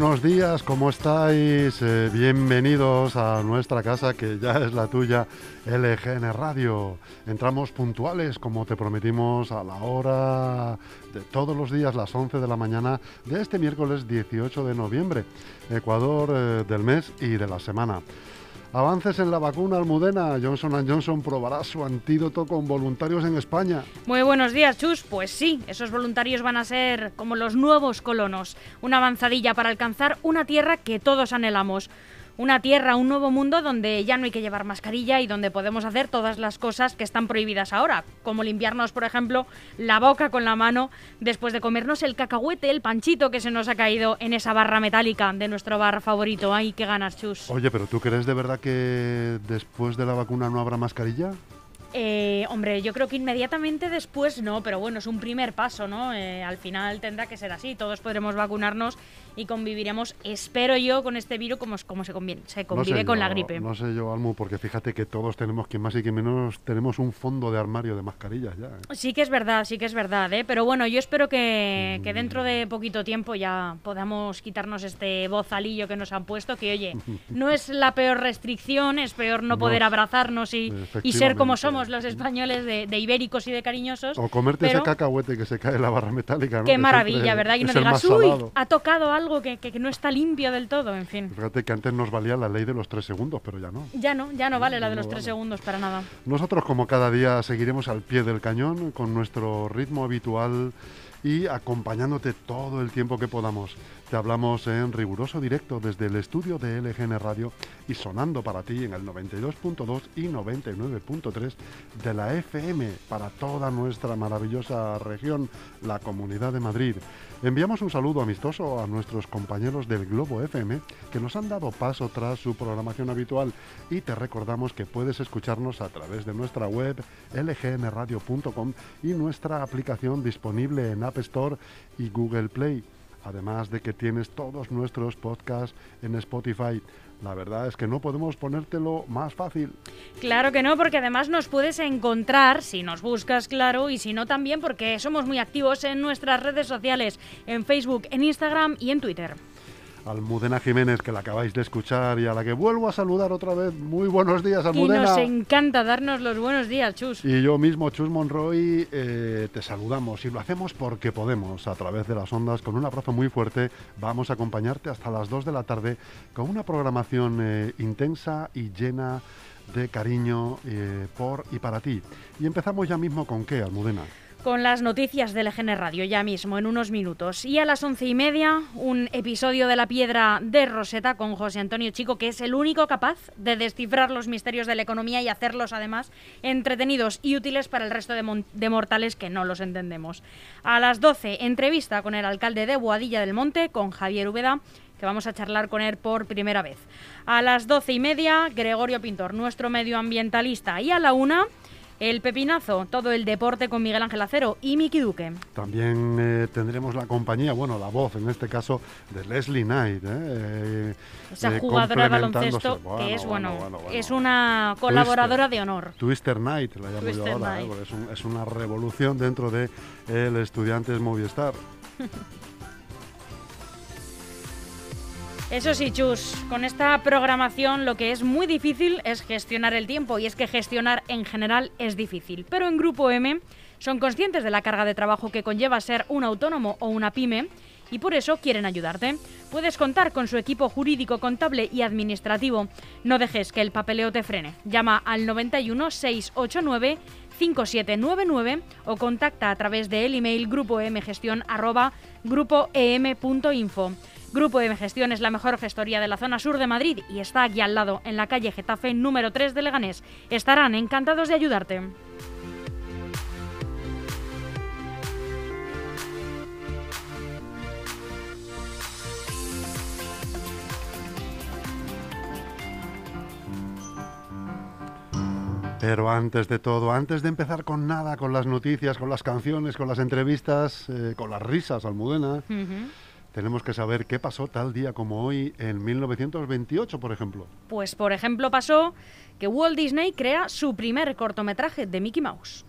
buenos días, ¿cómo estáis? Eh, bienvenidos a nuestra casa que ya es la tuya, LGN Radio. Entramos puntuales, como te prometimos, a la hora de todos los días, las 11 de la mañana de este miércoles 18 de noviembre, Ecuador eh, del mes y de la semana. Avances en la vacuna Almudena. Johnson Johnson probará su antídoto con voluntarios en España. Muy buenos días, Chus. Pues sí, esos voluntarios van a ser como los nuevos colonos. Una avanzadilla para alcanzar una tierra que todos anhelamos una tierra, un nuevo mundo donde ya no hay que llevar mascarilla y donde podemos hacer todas las cosas que están prohibidas ahora, como limpiarnos, por ejemplo, la boca con la mano después de comernos el cacahuete, el panchito que se nos ha caído en esa barra metálica de nuestro bar favorito. Ay, qué ganas, chus. Oye, pero ¿tú crees de verdad que después de la vacuna no habrá mascarilla? Eh, hombre, yo creo que inmediatamente después no, pero bueno, es un primer paso, ¿no? Eh, al final tendrá que ser así, todos podremos vacunarnos y conviviremos, espero yo, con este virus como, como se, conviene, se convive con la gripe. No sé yo, Almu, porque fíjate que todos tenemos, que más y que menos, tenemos un fondo de armario de mascarillas ya. ¿eh? Sí que es verdad, sí que es verdad, ¿eh? pero bueno, yo espero que, que dentro de poquito tiempo ya podamos quitarnos este bozalillo que nos han puesto, que oye, no es la peor restricción, es peor no poder abrazarnos y, y ser como somos los españoles de, ibéricos y de cariñosos. O comerte ese cacahuete que se cae en la barra metálica, ¿no? Qué maravilla, ¿verdad? Y no digas, uy, ha tocado algo que, no está limpio del todo, en fin. Fíjate que antes nos valía la ley de los tres segundos, pero ya no. Ya no, ya no vale la de los tres segundos para nada. Nosotros, como cada día, seguiremos al pie del cañón con nuestro ritmo habitual y acompañándote todo el tiempo que podamos. Te hablamos en riguroso directo desde el estudio de LGN Radio y sonando para ti en el 92.2 y 99.3 de la FM para toda nuestra maravillosa región, la Comunidad de Madrid. Enviamos un saludo amistoso a nuestros compañeros del Globo FM que nos han dado paso tras su programación habitual y te recordamos que puedes escucharnos a través de nuestra web lgnradio.com y nuestra aplicación disponible en App Store y Google Play además de que tienes todos nuestros podcasts en Spotify. La verdad es que no podemos ponértelo más fácil. Claro que no, porque además nos puedes encontrar si nos buscas, claro, y si no también porque somos muy activos en nuestras redes sociales, en Facebook, en Instagram y en Twitter. Almudena Jiménez, que la acabáis de escuchar y a la que vuelvo a saludar otra vez. Muy buenos días, Almudena. Y nos encanta darnos los buenos días, Chus. Y yo mismo, Chus Monroy, eh, te saludamos y lo hacemos porque podemos, a través de las ondas, con un abrazo muy fuerte. Vamos a acompañarte hasta las 2 de la tarde con una programación eh, intensa y llena de cariño eh, por y para ti. Y empezamos ya mismo con qué, Almudena con las noticias del EGN Radio ya mismo, en unos minutos. Y a las once y media, un episodio de La Piedra de Roseta con José Antonio Chico, que es el único capaz de descifrar los misterios de la economía y hacerlos además entretenidos y útiles para el resto de, mortales que no los entendemos. A las doce, entrevista con el alcalde de Boadilla del Monte, con Javier Ubeda que vamos a charlar con él por primera vez. A las doce y media, Gregorio Pintor, nuestro medioambientalista. Y a la una, el Pepinazo, todo el deporte con Miguel Ángel Acero y Miki Duque. También eh, tendremos la compañía, bueno, la voz en este caso de Leslie Knight. ¿eh? Esa eh, jugadora de baloncesto que es, bueno, es una colaboradora de honor. Twister Knight, la llamo yo ahora, es, es, una revolución dentro de el Estudiantes Movistar. Eso sí, Chus, con esta programación lo que es muy difícil es gestionar el tiempo y es que gestionar en general es difícil. Pero en Grupo M son conscientes de la carga de trabajo que conlleva ser un autónomo o una pyme y por eso quieren ayudarte. Puedes contar con su equipo jurídico, contable y administrativo. No dejes que el papeleo te frene. Llama al 91 689 5799 o contacta a través del email grupoemgestión@grupoem.info. Grupo de Gestión es la mejor gestoría de la zona sur de Madrid y está aquí al lado, en la calle Getafe número 3 de Leganés. Estarán encantados de ayudarte. Pero antes de todo, antes de empezar con nada, con las noticias, con las canciones, con las entrevistas, eh, con las risas, Almudena, tenemos que saber qué pasó tal día como hoy en 1928, por ejemplo. Pues, por ejemplo, pasó que Walt Disney crea su primer cortometraje de Mickey Mouse.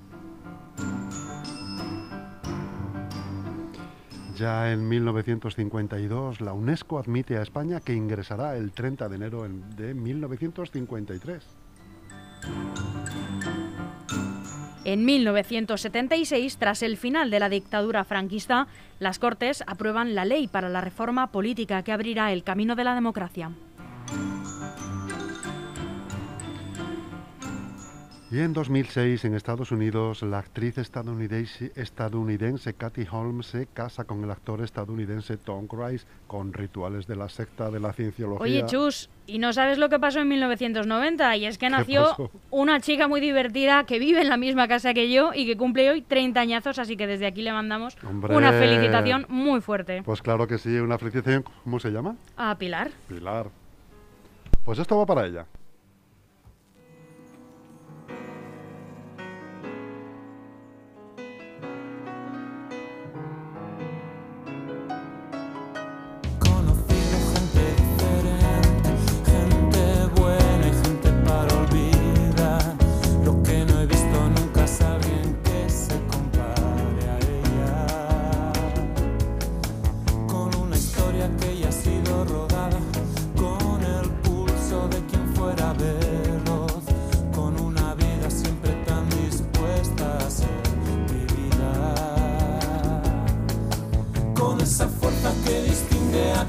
Ya en 1952 la UNESCO admite a España que ingresará el 30 de enero de 1953. En 1976, tras el final de la dictadura franquista, las Cortes aprueban la ley para la reforma política que abrirá el camino de la democracia. Y en 2006, en Estados Unidos, la actriz estadounidense, estadounidense Kathy Holmes se casa con el actor estadounidense Tom Cruise con rituales de la secta de la cienciología. Oye, Chus, ¿y no sabes lo que pasó en 1990? Y es que nació una chica muy divertida que vive en la misma casa que yo y que cumple hoy 30 añazos, así que desde aquí le mandamos una felicitación muy fuerte. Pues claro que sí, una felicitación. ¿Cómo se llama? A Pilar. Pilar. Pues esto va para ella.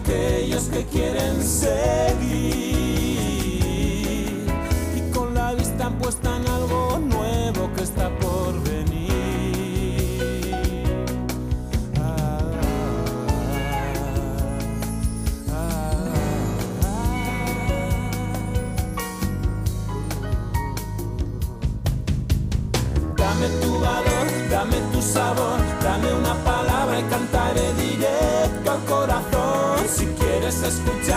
aquellos que quieren seguir.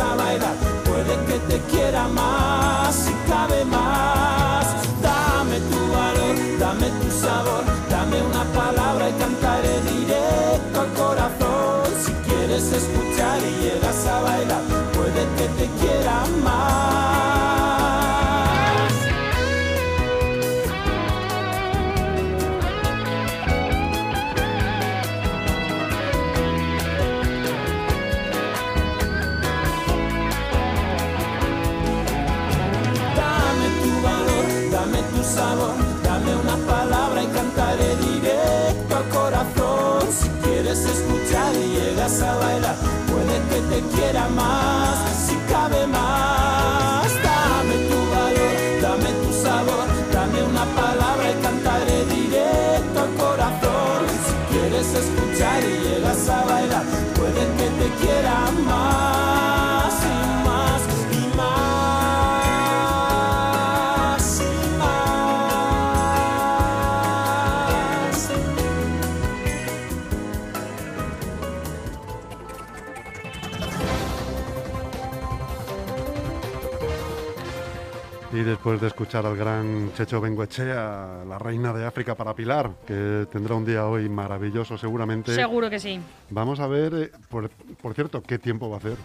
a bailar, puede que te quiera más si cabe más. Dame tu valor, dame tu sabor una palabra y cantaré directo al corazón. Si quieres escuchar y llegas a bailar, puede que te quiera más. Escuchar al gran Checho Benguechea, la reina de África para Pilar, que tendrá un día hoy maravilloso seguramente. Seguro que sí. Vamos a ver, eh, por, cierto, qué tiempo va a hacer.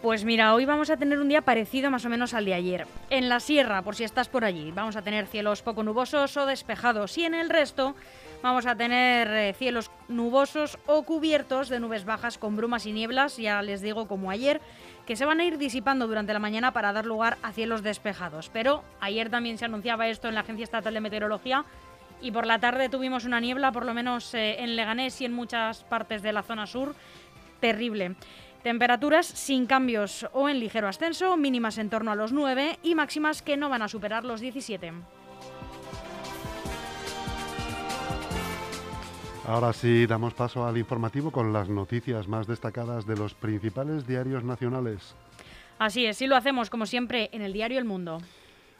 Pues mira, hoy vamos a tener un día parecido más o menos al de ayer. En la sierra, por si estás por allí, vamos a tener cielos poco nubosos o despejados y en el resto vamos a tener eh, cielos nubosos o cubiertos de nubes bajas con brumas y nieblas, ya les digo como ayer, que se van a ir disipando durante la mañana para dar lugar a cielos despejados. Pero ayer también se anunciaba esto en la Agencia Estatal de Meteorología y por la tarde tuvimos una niebla, por lo menos eh, en Leganés y en muchas partes de la zona sur, terrible. Temperaturas sin cambios o en ligero ascenso, mínimas en torno a los 9 y máximas que no van a superar los 17. Ahora sí, damos paso al informativo con las noticias más destacadas de los principales diarios nacionales. Así es, y lo hacemos como siempre en el diario El Mundo.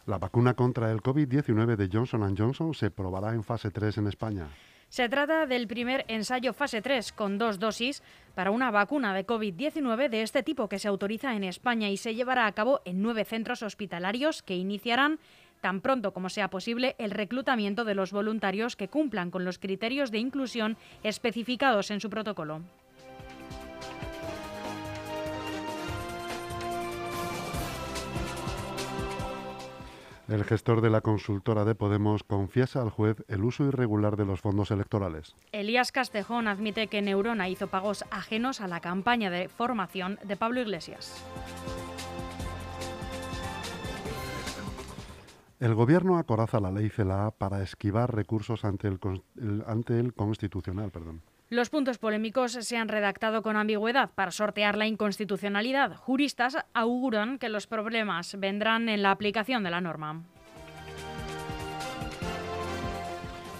La vacuna contra el COVID-19 de Johnson Johnson se probará en fase 3 en España. Se trata del primer ensayo fase 3 con dos dosis para una vacuna de COVID-19 de este tipo que se autoriza en España y se llevará a cabo en nueve centros hospitalarios que iniciarán tan pronto como sea posible el reclutamiento de los voluntarios que cumplan con los criterios de inclusión especificados en su protocolo. El gestor de la consultora de Podemos confiesa al juez el uso irregular de los fondos electorales. Elías Castejón admite que Neurona hizo pagos ajenos a la campaña de formación de Pablo Iglesias. El gobierno acoraza la ley CELA para esquivar recursos ante el, ante el Constitucional. Perdón. Los puntos polémicos se han redactado con ambigüedad para sortear la inconstitucionalidad. Juristas auguran que los problemas vendrán en la aplicación de la norma.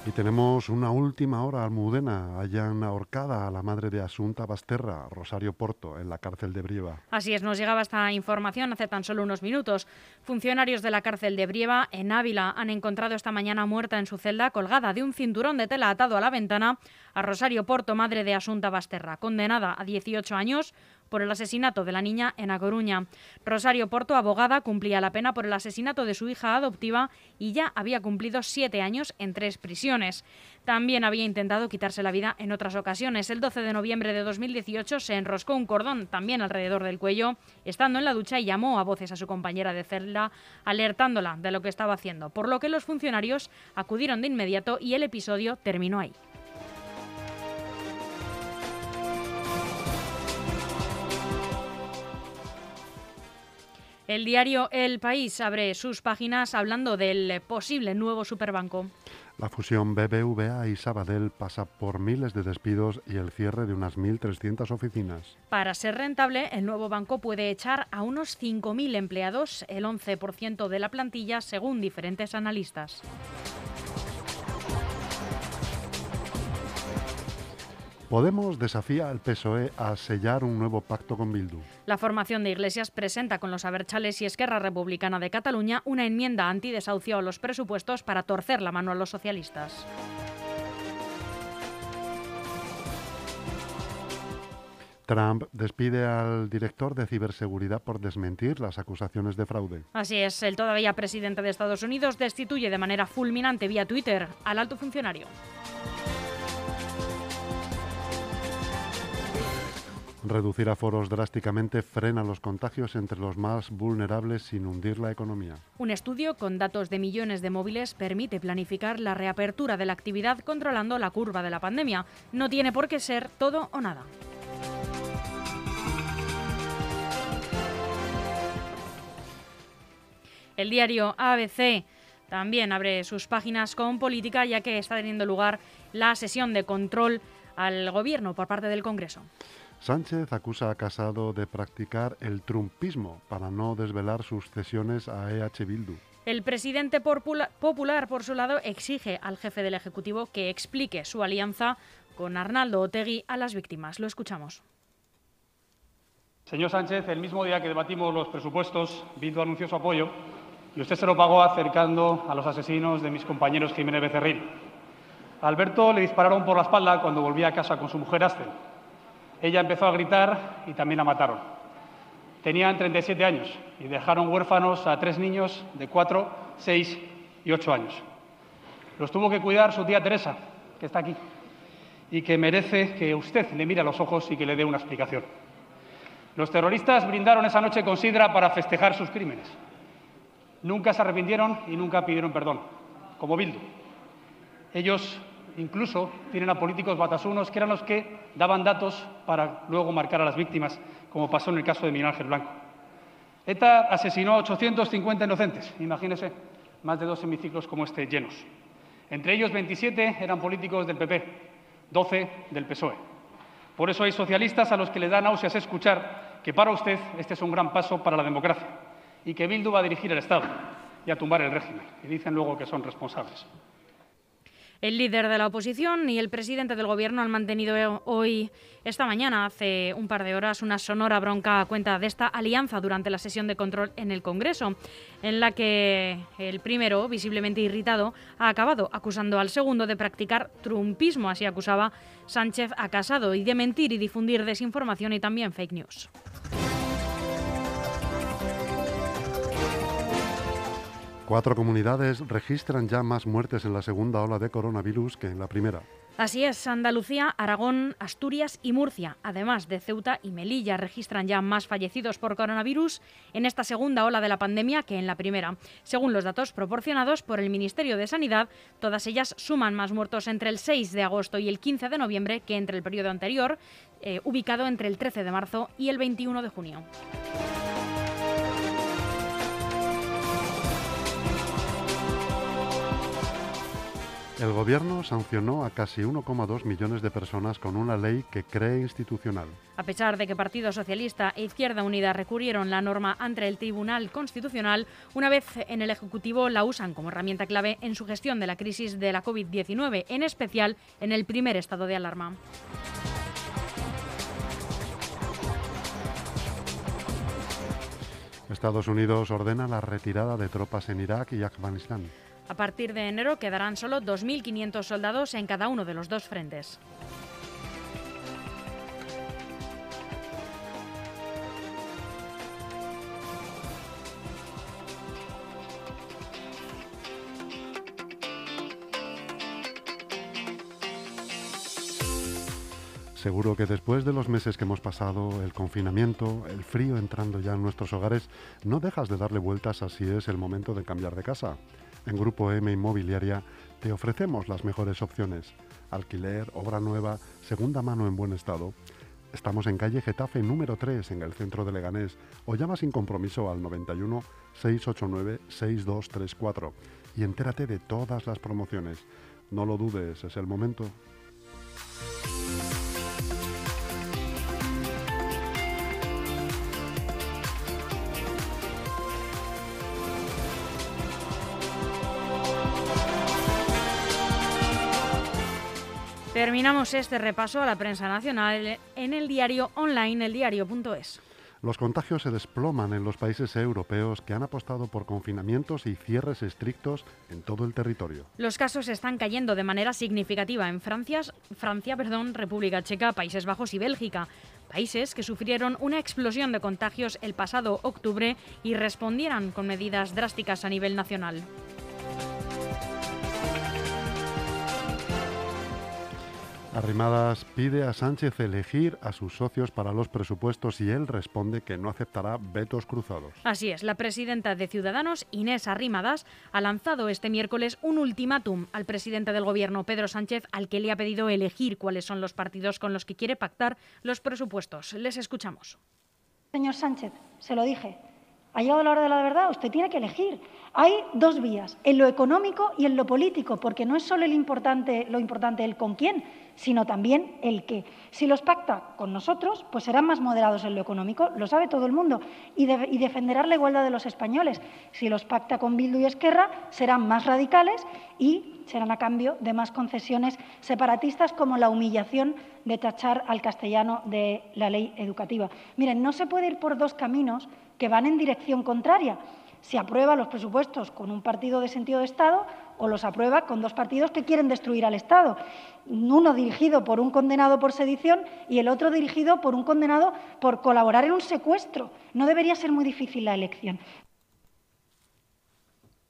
Y tenemos una última hora almudena. Hayan ahorcada a la madre de Asunta Basterra, Rosario Porto, en la cárcel de Brieva. Así es, nos llegaba esta información hace tan solo unos minutos. Funcionarios de la cárcel de Brieva, en Ávila, han encontrado esta mañana muerta en su celda, colgada de un cinturón de tela atado a la ventana, a Rosario Porto, madre de Asunta Basterra, condenada a 18 años por el asesinato de la niña en A Coruña. Rosario Porto, abogada, cumplía la pena por el asesinato de su hija adoptiva y ya había cumplido siete años en tres prisiones. También había intentado quitarse la vida en otras ocasiones. El 12 de noviembre de 2018 se enroscó un cordón también alrededor del cuello, estando en la ducha y llamó a voces a su compañera de celda, alertándola de lo que estaba haciendo, por lo que los funcionarios acudieron de inmediato y el episodio terminó ahí. El diario El País abre sus páginas hablando del posible nuevo superbanco. La fusión BBVA y Sabadell pasa por miles de despidos y el cierre de unas 1.300 oficinas. Para ser rentable, el nuevo banco puede echar a unos 5.000 empleados, el 11% de la plantilla, según diferentes analistas. Podemos desafía al PSOE a sellar un nuevo pacto con Bildu. La formación de Iglesias presenta con los Aberchales y Esquerra Republicana de Cataluña una enmienda antidesahucio a los presupuestos para torcer la mano a los socialistas. Trump despide al director de ciberseguridad por desmentir las acusaciones de fraude. Así es, el todavía presidente de Estados Unidos destituye de manera fulminante vía Twitter al alto funcionario. Reducir aforos drásticamente frena los contagios entre los más vulnerables sin hundir la economía. Un estudio con datos de millones de móviles permite planificar la reapertura de la actividad controlando la curva de la pandemia. No tiene por qué ser todo o nada. El diario ABC también abre sus páginas con política ya que está teniendo lugar la sesión de control al gobierno por parte del Congreso. Sánchez acusa a Casado de practicar el trumpismo para no desvelar sus cesiones a EH Bildu. El presidente popular, por su lado, exige al jefe del Ejecutivo que explique su alianza con Arnaldo Otegui a las víctimas. Lo escuchamos. Señor Sánchez, el mismo día que debatimos los presupuestos, Bildu anunció su apoyo y usted se lo pagó acercando a los asesinos de mis compañeros Jiménez Becerril. A Alberto le dispararon por la espalda cuando volvía a casa con su mujer Astel. Ella empezó a gritar y también la mataron. Tenían 37 años y dejaron huérfanos a tres niños de 4, 6 y 8 años. Los tuvo que cuidar su tía Teresa, que está aquí, y que merece que usted le mire a los ojos y que le dé una explicación. Los terroristas brindaron esa noche con sidra para festejar sus crímenes. Nunca se arrepintieron y nunca pidieron perdón, como Bildu. Ellos incluso tienen a políticos batasunos que eran los que daban datos para luego marcar a las víctimas, como pasó en el caso de Miguel Ángel Blanco. ETA asesinó a 850 inocentes, imagínense, más de dos hemiciclos como este llenos. Entre ellos 27 eran políticos del PP, 12 del PSOE. Por eso hay socialistas a los que le da náuseas escuchar que para usted este es un gran paso para la democracia y que Bildu va a dirigir el Estado y a tumbar el régimen. Y dicen luego que son responsables. El líder de la oposición y el presidente del gobierno han mantenido hoy, esta mañana, hace un par de horas, una sonora bronca a cuenta de esta alianza durante la sesión de control en el Congreso, en la que el primero, visiblemente irritado, ha acabado acusando al segundo de practicar trumpismo, así acusaba Sánchez a Casado, y de mentir y difundir desinformación y también fake news. Cuatro comunidades registran ya más muertes en la segunda ola de coronavirus que en la primera. Así es, Andalucía, Aragón, Asturias y Murcia, además de Ceuta y Melilla, registran ya más fallecidos por coronavirus en esta segunda ola de la pandemia que en la primera. Según los datos proporcionados por el Ministerio de Sanidad, todas ellas suman más muertos entre el 6 de agosto y el 15 de noviembre que entre el periodo anterior, eh, ubicado entre el 13 de marzo y el 21 de junio. El Gobierno sancionó a casi 1,2 millones de personas con una ley que cree institucional. A pesar de que Partido Socialista e Izquierda Unida recurrieron la norma ante el Tribunal Constitucional, una vez en el Ejecutivo la usan como herramienta clave en su gestión de la crisis de la COVID-19, en especial en el primer estado de alarma. Estados Unidos ordena la retirada de tropas en Irak y Afganistán. A partir de enero quedarán solo 2.500 soldados en cada uno de los dos frentes. Seguro que después de los meses que hemos pasado, el confinamiento, el frío entrando ya en nuestros hogares, no dejas de darle vueltas a si es el momento de cambiar de casa. En Grupo M Inmobiliaria te ofrecemos las mejores opciones. Alquiler, obra nueva, segunda mano en buen estado. Estamos en calle Getafe número 3 en el centro de Leganés o llama sin compromiso al 91 689 6234 y entérate de todas las promociones. No lo dudes, es el momento. Terminamos este repaso a la prensa nacional en el diario online eldiario.es. Los contagios se desploman en los países europeos que han apostado por confinamientos y cierres estrictos en todo el territorio. Los casos están cayendo de manera significativa en Francia, Francia, perdón, República Checa, Países Bajos y Bélgica, países que sufrieron una explosión de contagios el pasado octubre y respondieran con medidas drásticas a nivel nacional. Arrimadas pide a Sánchez elegir a sus socios para los presupuestos y él responde que no aceptará vetos cruzados. Así es, la presidenta de Ciudadanos, Inés Arrimadas, ha lanzado este miércoles un ultimátum al presidente del Gobierno, Pedro Sánchez, al que le ha pedido elegir cuáles son los partidos con los que quiere pactar los presupuestos. Les escuchamos. Señor Sánchez, se lo dije, ha llegado la hora de la verdad, usted tiene que elegir. Hay dos vías, en lo económico y en lo político, porque no es solo el importante, lo importante el con quién, sino también el qué. Si los pacta con nosotros, pues serán más moderados en lo económico, lo sabe todo el mundo, y, defenderán la igualdad de los españoles. Si los pacta con Bildu y Esquerra, serán más radicales y serán a cambio de más concesiones separatistas como la humillación de tachar al castellano de la ley educativa. Miren, no se puede ir por dos caminos que van en dirección contraria se aprueba los presupuestos con un partido de sentido de Estado o los aprueba con dos partidos que quieren destruir al Estado. Uno dirigido por un condenado por sedición y el otro dirigido por un condenado por colaborar en un secuestro. No debería ser muy difícil la elección.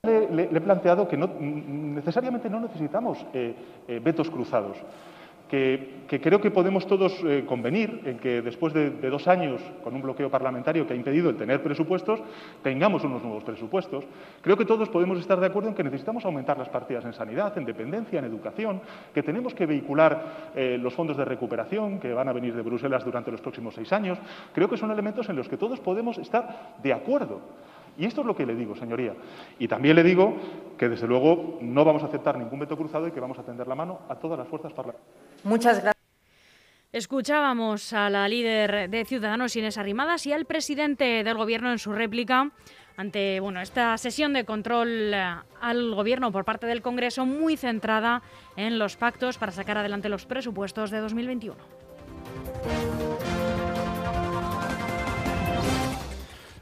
Le, he planteado que necesariamente no necesitamos eh, eh, vetos cruzados. Que, creo que podemos todos eh, convenir en que después de, dos años con un bloqueo parlamentario que ha impedido el tener presupuestos, tengamos unos nuevos presupuestos. Creo que todos podemos estar de acuerdo en que necesitamos aumentar las partidas en sanidad, en dependencia, en educación, que tenemos que vehicular eh, los fondos de recuperación que van a venir de Bruselas durante los próximos seis años. Creo que son elementos en los que todos podemos estar de acuerdo. Y esto es lo que le digo, señoría. Y también le digo que, desde luego, no vamos a aceptar ningún veto cruzado y que vamos a tender la mano a todas las fuerzas parlamentarias. Muchas gracias. Escuchábamos a la líder de Ciudadanos, Inés Arrimadas, y al presidente del Gobierno en su réplica ante bueno, esta sesión de control eh, al Gobierno por parte del Congreso muy centrada en los pactos para sacar adelante los presupuestos de 2021.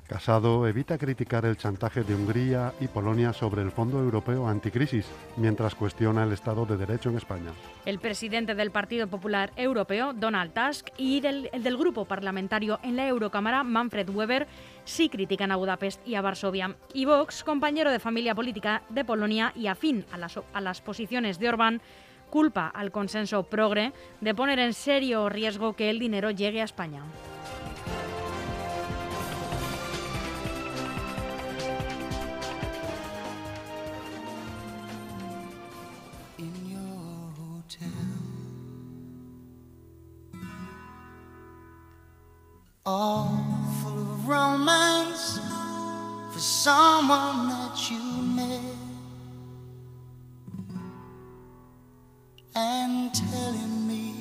Casado evita criticar el chantaje de Hungría y Polonia sobre el Fondo Europeo Anticrisis, mientras cuestiona el Estado de Derecho en España. El presidente del Partido Popular Europeo, Donald Tusk, y del, el del grupo parlamentario en la Eurocámara, Manfred Weber, sí critican a Budapest y a Varsovia. Y Vox, compañero de familia política de Polonia y afín a las, a las posiciones de Orbán, culpa al consenso progre de poner en serio riesgo que el dinero llegue a España. All full of romance for someone that you met. And telling me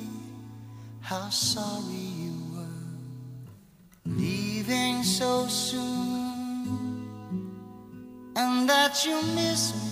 how sorry you were. Leaving so soon. And that you miss me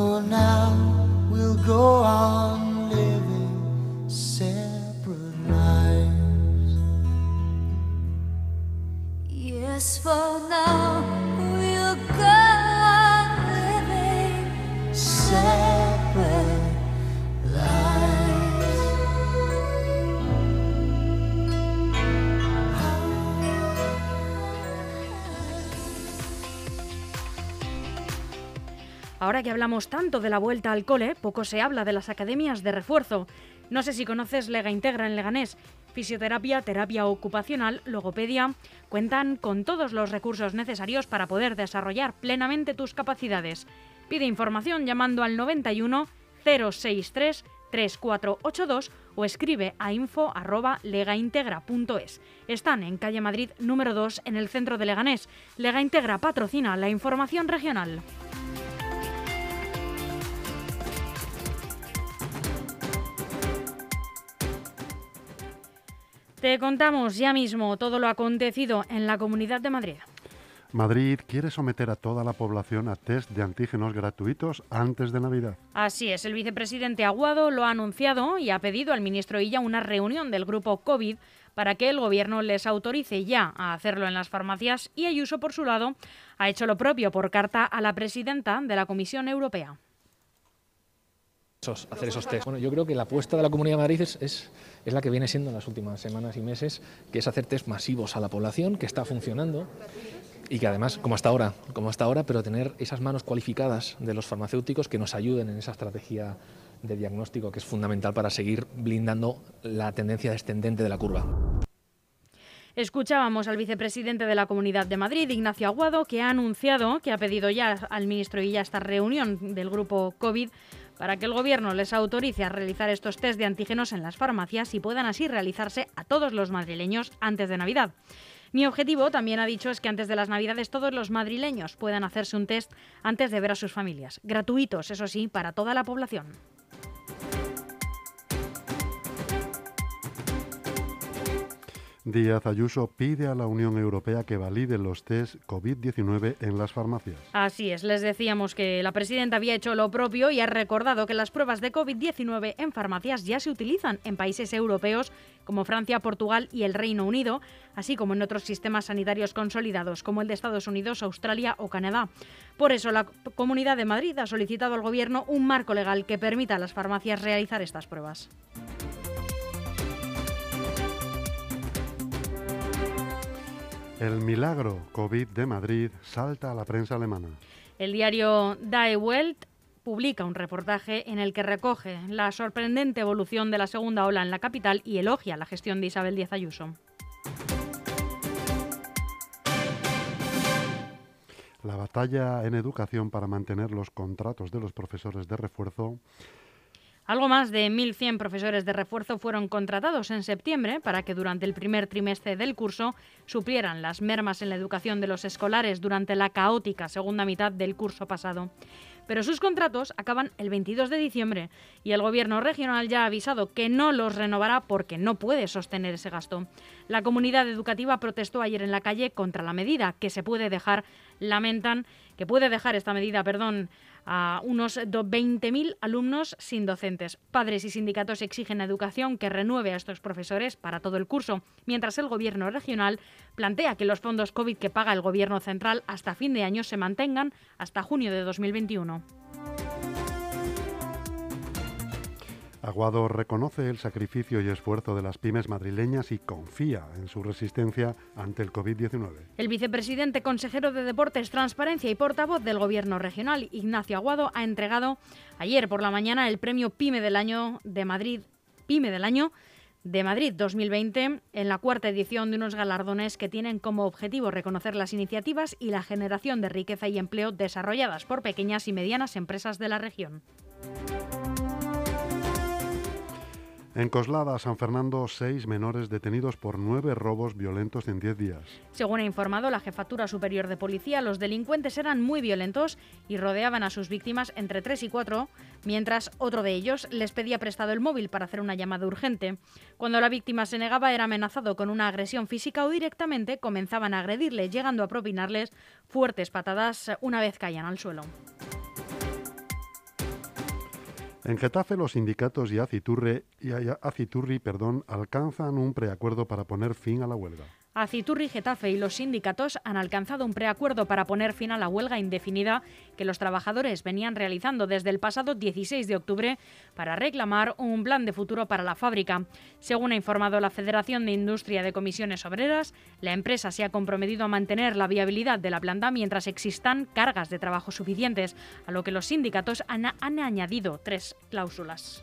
for now, we'll go on living separate lives. Yes, for now, ahora que hablamos tanto de la vuelta al cole, poco se habla de las academias de refuerzo. No sé si conoces Lega Integra en Leganés. Fisioterapia, terapia ocupacional, logopedia, cuentan con todos los recursos necesarios para poder desarrollar plenamente tus capacidades. Pide información llamando al 91 063 3482 o escribe a info@legaintegra.es. Están en calle Madrid número 2 en el centro de Leganés. Lega Integra patrocina la información regional. Te contamos ya mismo todo lo acontecido en la Comunidad de Madrid. Madrid quiere someter a toda la población a test de antígenos gratuitos antes de Navidad. Así es, el vicepresidente Aguado lo ha anunciado y ha pedido al ministro Illa una reunión del grupo COVID para que el gobierno les autorice ya a hacerlo en las farmacias y Ayuso, por su lado, ha hecho lo propio por carta a la presidenta de la Comisión Europea. Hacer esos test. Bueno, yo creo que la apuesta de la Comunidad de Madrid es, es, es, la que viene siendo en las últimas semanas y meses, que es hacer test masivos a la población, que está funcionando y que además, como hasta ahora, como hasta ahora, pero tener esas manos cualificadas de los farmacéuticos que nos ayuden en esa estrategia de diagnóstico que es fundamental para seguir blindando la tendencia descendente de la curva. Escuchábamos al vicepresidente de la Comunidad de Madrid, Ignacio Aguado, que ha anunciado que ha pedido ya al ministro y ya esta reunión del grupo COVID para que el Gobierno les autorice a realizar estos test de antígenos en las farmacias y puedan así realizarse a todos los madrileños antes de Navidad. Mi objetivo, también ha dicho, es que antes de las Navidades todos los madrileños puedan hacerse un test antes de ver a sus familias. Gratuitos, eso sí, para toda la población. Díaz Ayuso pide a la Unión Europea que valide los test COVID-19 en las farmacias. Así es, les decíamos que la presidenta había hecho lo propio y ha recordado que las pruebas de COVID-19 en farmacias ya se utilizan en países europeos como Francia, Portugal y el Reino Unido, así como en otros sistemas sanitarios consolidados como el de Estados Unidos, Australia o Canadá. Por eso la Comunidad de Madrid ha solicitado al Gobierno un marco legal que permita a las farmacias realizar estas pruebas. El milagro COVID de Madrid salta a la prensa alemana. El diario Die Welt publica un reportaje en el que recoge la sorprendente evolución de la segunda ola en la capital y elogia la gestión de Isabel Díaz Ayuso. La batalla en educación para mantener los contratos de los profesores de refuerzo algo más de 1.100 profesores de refuerzo fueron contratados en septiembre para que durante el primer trimestre del curso suplieran las mermas en la educación de los escolares durante la caótica segunda mitad del curso pasado. Pero sus contratos acaban el 22 de diciembre y el gobierno regional ya ha avisado que no los renovará porque no puede sostener ese gasto. La comunidad educativa protestó ayer en la calle contra la medida que se puede dejar, lamentan que puede dejar esta medida, perdón, a unos 20.000 alumnos sin docentes. Padres y sindicatos exigen a Educación que renueve a estos profesores para todo el curso, mientras el Gobierno regional plantea que los fondos COVID que paga el Gobierno central hasta fin de año se mantengan hasta junio de 2021. Aguado reconoce el sacrificio y esfuerzo de las pymes madrileñas y confía en su resistencia ante el COVID-19. El vicepresidente consejero de Deportes, Transparencia y portavoz del Gobierno regional, Ignacio Aguado, ha entregado ayer por la mañana el premio PYME del año de Madrid, PYME del año de Madrid 2020 en la cuarta edición de unos galardones que tienen como objetivo reconocer las iniciativas y la generación de riqueza y empleo desarrolladas por pequeñas y medianas empresas de la región. En Coslada, San Fernando, seis menores detenidos por nueve robos violentos en diez días. Según ha informado la Jefatura Superior de Policía, los delincuentes eran muy violentos y rodeaban a sus víctimas entre tres y cuatro, mientras otro de ellos les pedía prestado el móvil para hacer una llamada urgente. Cuando la víctima se negaba, era amenazado con una agresión física o directamente comenzaban a agredirle, llegando a propinarles fuertes patadas una vez caían al suelo. En Getafe, los sindicatos y Aciturri, y perdón, alcanzan un preacuerdo para poner fin a la huelga. Aciturri, Getafe y los sindicatos han alcanzado un preacuerdo para poner fin a la huelga indefinida que los trabajadores venían realizando desde el pasado 16 de octubre para reclamar un plan de futuro para la fábrica. Según ha informado la Federación de Industria de Comisiones Obreras, la empresa se ha comprometido a mantener la viabilidad de la planta mientras existan cargas de trabajo suficientes, a lo que los sindicatos han, han añadido tres cláusulas.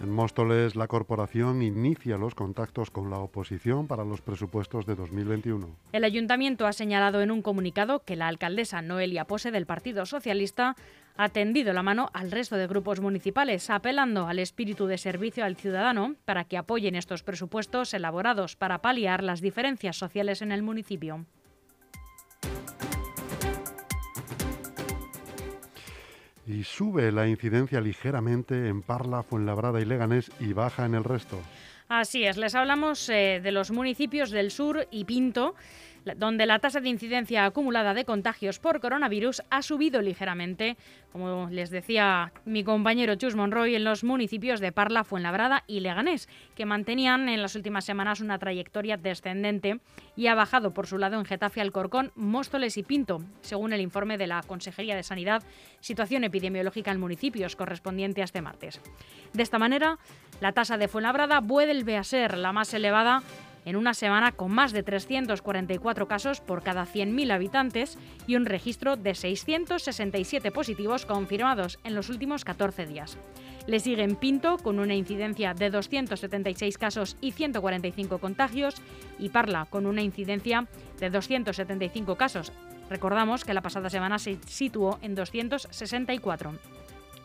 En Móstoles, la corporación inicia los contactos con la oposición para los presupuestos de 2021. El ayuntamiento ha señalado en un comunicado que la alcaldesa Noelia Pose del Partido Socialista ha tendido la mano al resto de grupos municipales, apelando al espíritu de servicio al ciudadano para que apoyen estos presupuestos elaborados para paliar las diferencias sociales en el municipio. Y sube la incidencia ligeramente en Parla, Fuenlabrada y Leganés y baja en el resto. Así es, les hablamos eh, de los municipios del sur y Pinto donde la tasa de incidencia acumulada de contagios por coronavirus ha subido ligeramente, como les decía mi compañero Chus Monroy, en los municipios de Parla, Fuenlabrada y Leganés, que mantenían en las últimas semanas una trayectoria descendente y ha bajado por su lado en Getafe, Alcorcón, Móstoles y Pinto, según el informe de la Consejería de Sanidad, situación epidemiológica en municipios correspondiente a este martes. De esta manera, la tasa de Fuenlabrada vuelve a ser la más elevada en una semana con más de 344 casos por cada 100.000 habitantes y un registro de 667 positivos confirmados en los últimos 14 días. Le siguen Pinto con una incidencia de 276 casos y 145 contagios y Parla con una incidencia de 275 casos. Recordamos que la pasada semana se situó en 264.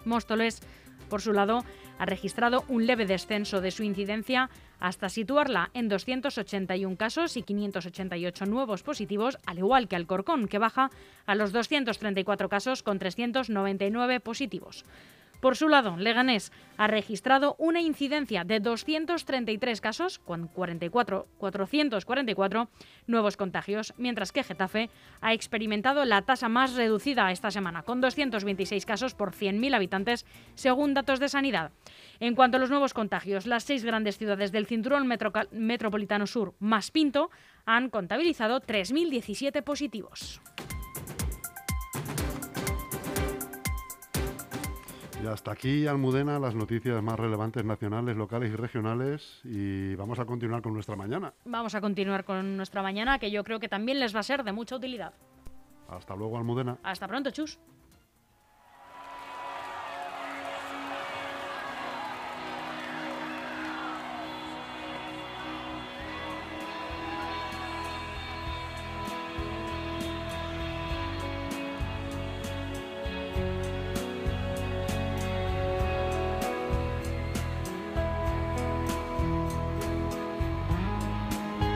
Móstoles por su lado, ha registrado un leve descenso de su incidencia hasta situarla en 281 casos y 588 nuevos positivos, al igual que Alcorcón, que baja a los 234 casos con 399 positivos. Por su lado, Leganés ha registrado una incidencia de 233 casos con 44, 444 nuevos contagios, mientras que Getafe ha experimentado la tasa más reducida esta semana, con 226 casos por 100.000 habitantes, según datos de sanidad. En cuanto a los nuevos contagios, las seis grandes ciudades del cinturón metropolitano sur más Pinto han contabilizado 3.017 positivos. Y hasta aquí, Almudena, las noticias más relevantes nacionales, locales y regionales. Y vamos a continuar con nuestra mañana. Vamos a continuar con nuestra mañana, que yo creo que también les va a ser de mucha utilidad. Hasta luego, Almudena. Hasta pronto, Chus.